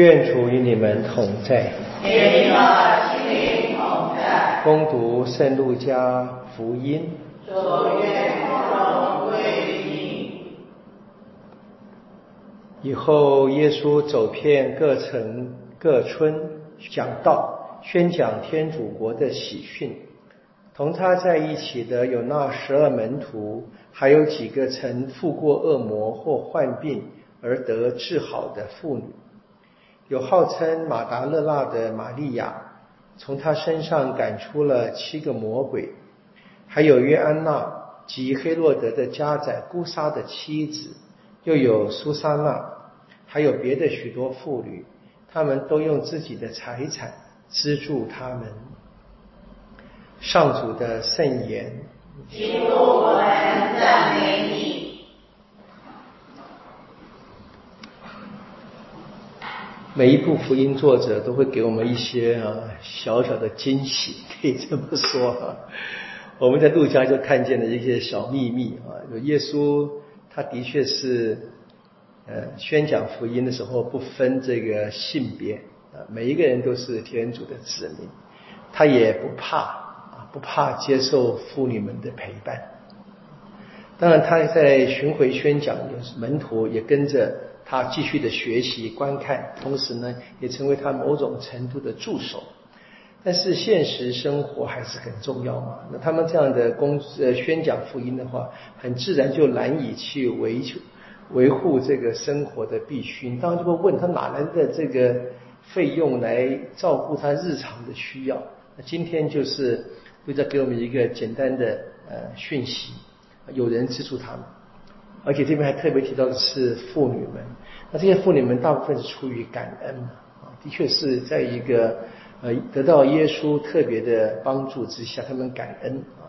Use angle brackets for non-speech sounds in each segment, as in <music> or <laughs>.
愿主与你们同在。与你的心灵同在。恭读圣路加福音。主愿荣归你。以后，耶稣走遍各城各村，讲道，宣讲天主国的喜讯。同他在一起的有那十二门徒，还有几个曾负过恶魔或患病而得治好的妇女。有号称马达勒纳的玛利亚，从他身上赶出了七个魔鬼；还有约安娜及黑洛德的家宰姑沙的妻子，又有苏珊娜，还有别的许多妇女，他们都用自己的财产资助他们。上主的圣言。基督，我们赞美你。每一部福音作者都会给我们一些啊小小的惊喜，可以这么说啊。<laughs> 我们在路加就看见了一些小秘密啊，有耶稣他的确是呃宣讲福音的时候不分这个性别啊，每一个人都是天主的子民，他也不怕啊。不怕接受妇女们的陪伴，当然他在巡回宣讲，门徒也跟着他继续的学习观看，同时呢，也成为他某种程度的助手。但是现实生活还是很重要嘛。那他们这样的公呃宣讲福音的话，很自然就难以去维维护这个生活的必须。你当然就会问他哪来的这个费用来照顾他日常的需要？那今天就是。会再给我们一个简单的呃讯息，有人资助他们，而且这边还特别提到的是妇女们。那这些妇女们大部分是出于感恩啊，的确是在一个呃得到耶稣特别的帮助之下，他们感恩啊。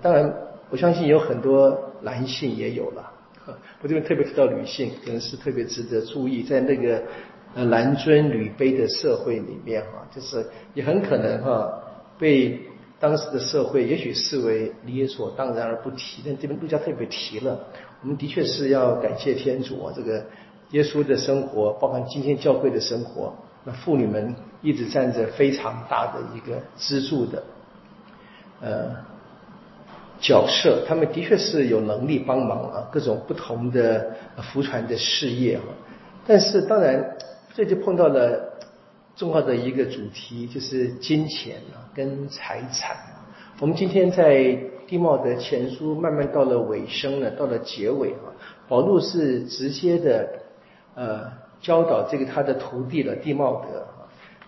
当然，我相信有很多男性也有了。我这边特别提到女性，可能是特别值得注意，在那个男尊女卑的社会里面哈，就是也很可能哈被。当时的社会也许视为理所当然而不提，但这边路加特别提了。我们的确是要感谢天主啊，这个耶稣的生活，包含今天教会的生活，那妇女们一直占着非常大的一个支柱的呃角色，他们的确是有能力帮忙啊，各种不同的福传的事业啊。但是当然，这就碰到了。重要的一个主题就是金钱啊，跟财产。我们今天在地茂的前书慢慢到了尾声了，到了结尾啊，保禄是直接的呃教导这个他的徒弟了，地茂德。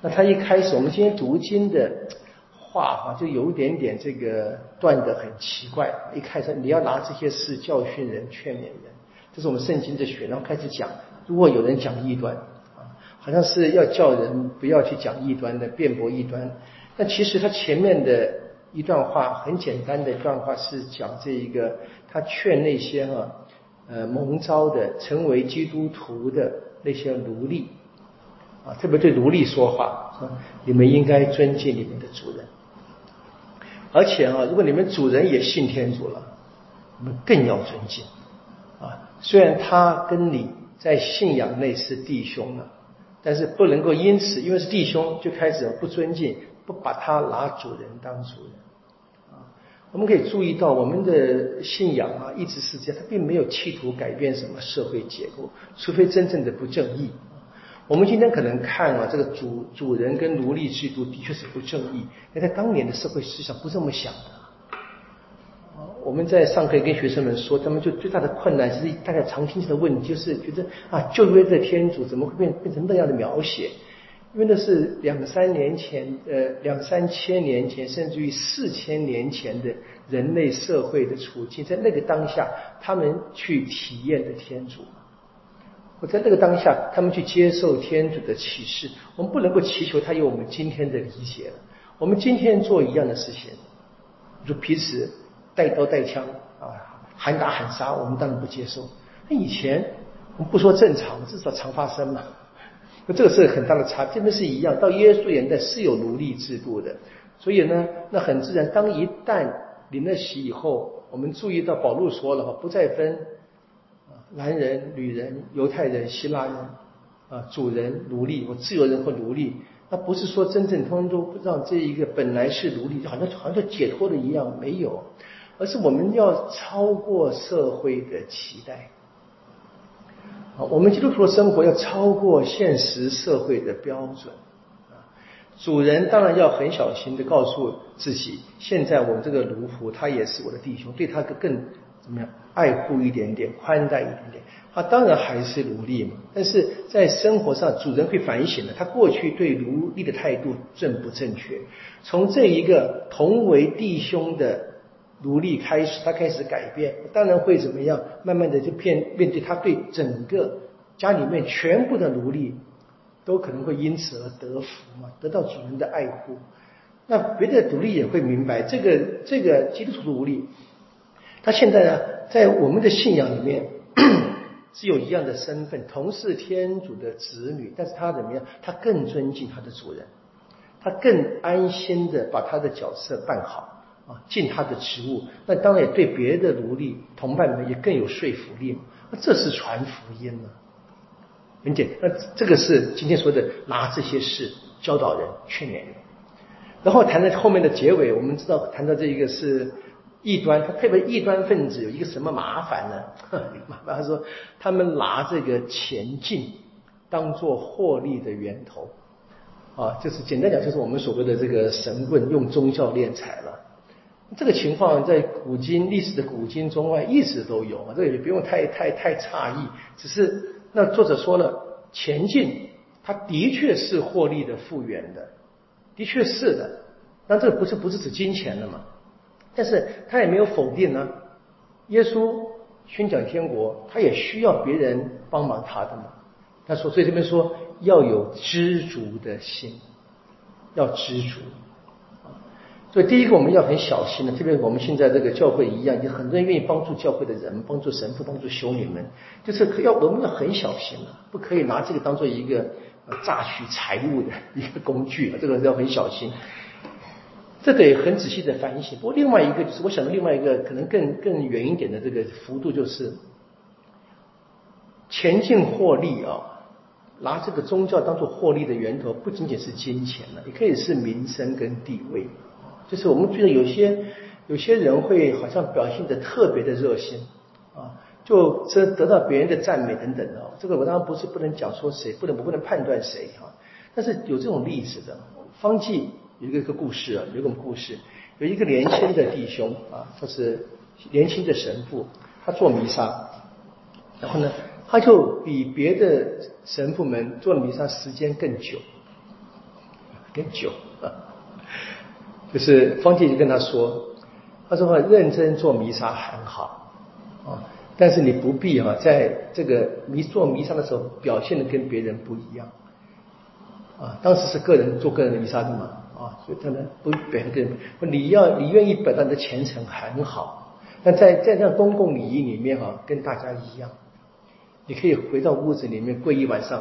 那他一开始，我们今天读经的话哈，就有一点点这个断的很奇怪。一开始你要拿这些事教训人、劝勉人，这是我们圣经的学。然后开始讲，如果有人讲异端。好像是要叫人不要去讲异端的辩驳异端，但其实他前面的一段话很简单的一段话是讲这一个，他劝那些哈呃蒙招的成为基督徒的那些奴隶。啊，特别对奴隶说话，说你们应该尊敬你们的主人，而且啊，如果你们主人也信天主了，你们更要尊敬。啊，虽然他跟你在信仰内是弟兄了。但是不能够因此，因为是弟兄，就开始不尊敬，不把他拿主人当主人啊。我们可以注意到，我们的信仰啊，一直是这样，他并没有企图改变什么社会结构，除非真正的不正义。我们今天可能看啊，这个主主人跟奴隶制度的确是不正义，但在当年的社会思想不这么想的。我们在上课跟学生们说，他们就最大的困难，其实大家常听到的问题，就是觉得啊，旧约的天主怎么会变变成那样的描写？因为那是两三年前，呃，两三千年前，甚至于四千年前的人类社会的处境，在那个当下，他们去体验的天主，我在那个当下，他们去接受天主的启示。我们不能够祈求他有我们今天的理解了。我们今天做一样的事情，就彼此。带刀带枪啊，喊打喊杀，我们当然不接受。那以前我们不说正常，至少常发生嘛。那这个是很大的差，这边是一样。到耶稣年代是有奴隶制度的，所以呢，那很自然。当一旦领了洗以后，我们注意到保禄说了哈，不再分男人、女人、犹太人、希腊人啊，主人奴隶或自由人或奴隶，那不是说真正通通都让这一个本来是奴隶，就好像好像解脱了一样，没有，而是我们要超过社会的期待。啊，我们基督徒的生活要超过现实社会的标准。主人当然要很小心的告诉自己，现在我们这个奴仆他也是我的弟兄，对他更怎么样爱护一点点，宽待一点点。他当然还是奴隶嘛，但是在生活上，主人会反省的，他过去对奴隶的态度正不正确？从这一个同为弟兄的奴隶开始，他开始改变，当然会怎么样？慢慢的就变面对他对整个家里面全部的奴隶。都可能会因此而得福嘛，得到主人的爱护。那别的奴隶也会明白，这个这个基督徒的奴隶，他现在呢，在我们的信仰里面 <coughs> 是有一样的身份，同是天主的子女，但是他怎么样？他更尊敬他的主人，他更安心的把他的角色办好啊，尽他的职务。那当然也对别的奴隶同伴们也更有说服力嘛。那这是传福音了。很简，那这个是今天说的拿这些事教导人、劝勉人，然后谈到后面的结尾，我们知道谈到这一个是异端，他特别异端分子有一个什么麻烦呢？<laughs> 麻烦他说他们拿这个前进当做获利的源头啊，就是简单讲就是我们所谓的这个神棍用宗教敛财。这个情况在古今历史的古今中外一直都有啊，这个也不用太太太诧异，只是。那作者说了，前进，它的确是获利的复原的，的确是的。但这个不是不是指金钱的嘛？但是他也没有否定呢。耶稣宣讲天国，他也需要别人帮忙他的嘛。他说，所以这边说要有知足的心，要知足。所以，第一个我们要很小心的，特别我们现在这个教会一样，有很多人愿意帮助教会的人，帮助神父，帮助修女们，就是要我们要很小心了，不可以拿这个当做一个榨取财物的 <laughs> 一个工具，这个要很小心。这得很仔细的反省。不过，另外一个就是，我想到另外一个可能更更远一点的这个幅度，就是前进获利啊，拿这个宗教当做获利的源头，不仅仅是金钱了，也可以是民生跟地位。就是我们觉得有些有些人会好像表现的特别的热心啊，就这得到别人的赞美等等的。这个我当然不是不能讲说谁，不能我不能判断谁哈。但是有这种例子的，方济有一个个故事啊，有一个故事，有一个年轻的弟兄啊，他是年轻的神父，他做弥撒，然后呢，他就比别的神父们做弥撒时间更久，更久啊。就是方济就跟他说，他说认真做弥撒很好啊，但是你不必哈，在这个弥做弥撒的时候表现的跟别人不一样啊。当时是个人做个人的弥撒的嘛啊，所以他们不表现跟你要你愿意表达你的虔诚很好，但在在这样公共礼仪里面哈，跟大家一样，你可以回到屋子里面跪一晚上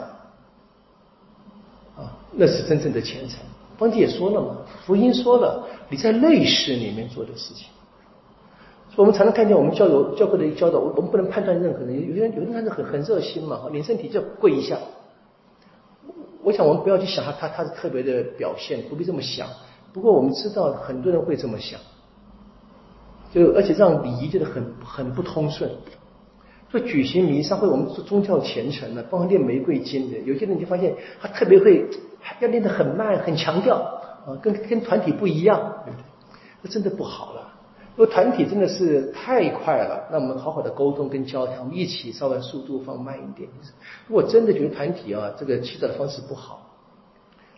啊，那是真正的虔诚。方济也说了嘛，福音说了，你在内室里面做的事情，我们常常看见我们教友教会的教导，我我们不能判断任何人，有些人有的人是很很热心嘛，连身体就跪一下。我想我们不要去想他他他是特别的表现，不必这么想。不过我们知道很多人会这么想，就而且让礼仪觉得很很不通顺。做举行弥撒会，我们做宗教虔诚的，包括念玫瑰经的，有些人就发现他特别会。要练得很慢，很强调啊，跟跟团体不一样，对不对？那真的不好了。如果团体真的是太快了，那我们好好的沟通跟交谈，一起稍微速度放慢一点。如果真的觉得团体啊这个祈祷的方式不好，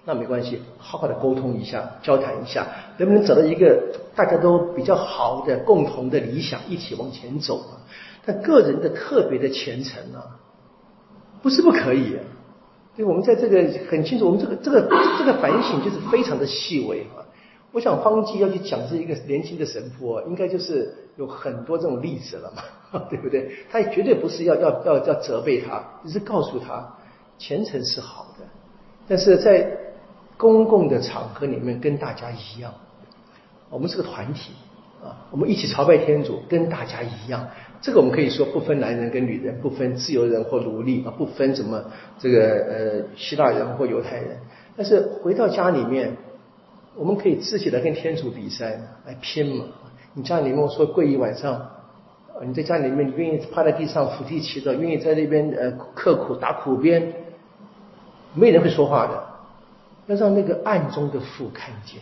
那没关系，好好的沟通一下，交谈一下，能不能找到一个大家都比较好的共同的理想，一起往前走啊？但个人的特别的虔诚啊，不是不可以。对，我们在这个很清楚，我们这个这个这个反省就是非常的细微啊。我想方济要去讲这一个年轻的神父，应该就是有很多这种例子了嘛，<laughs> 对不对？他也绝对不是要要要要责备他，只是告诉他虔诚是好的，但是在公共的场合里面跟大家一样，我们是个团体啊，我们一起朝拜天主，跟大家一样，这个我们可以说不分男人跟女人，不分自由人或奴隶啊，不分什么这个呃希腊人或犹太人。但是回到家里面，我们可以自己来跟天主比赛，来拼嘛。你家里面说跪一晚上，你在家里面你愿意趴在地上伏地祈祷，愿意在那边呃刻苦打苦鞭，没人会说话的。要让那个暗中的父看见，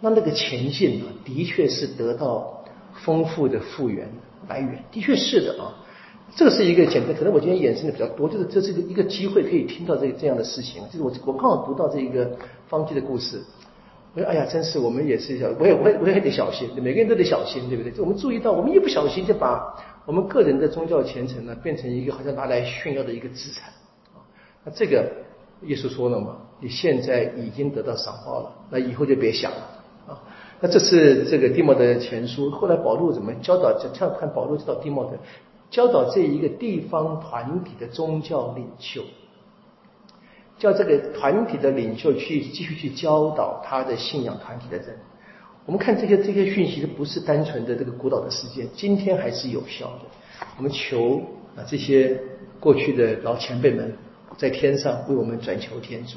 那那个前进啊，的确是得到丰富的复原来源，的确是的啊。这是一个简单，可能我今天衍生的比较多，就是这是一个一个机会可以听到这这样的事情。就是我我刚好读到这一个方济的故事，我说哎呀，真是我们也是要，我也我也我也得小心，每个人都得小心，对不对？就我们注意到，我们一不小心就把我们个人的宗教虔诚呢，变成一个好像拿来炫耀的一个资产。那这个耶稣说了嘛，你现在已经得到赏报了，那以后就别想了。那这是这个蒂莫的前书，后来保罗怎么教导？这看保罗教导蒂莫的。教导这一个地方团体的宗教领袖，叫这个团体的领袖去继续去教导他的信仰团体的人。我们看这些这些讯息，不是单纯的这个古老的事件，今天还是有效的。我们求啊这些过去的老前辈们在天上为我们转求天主。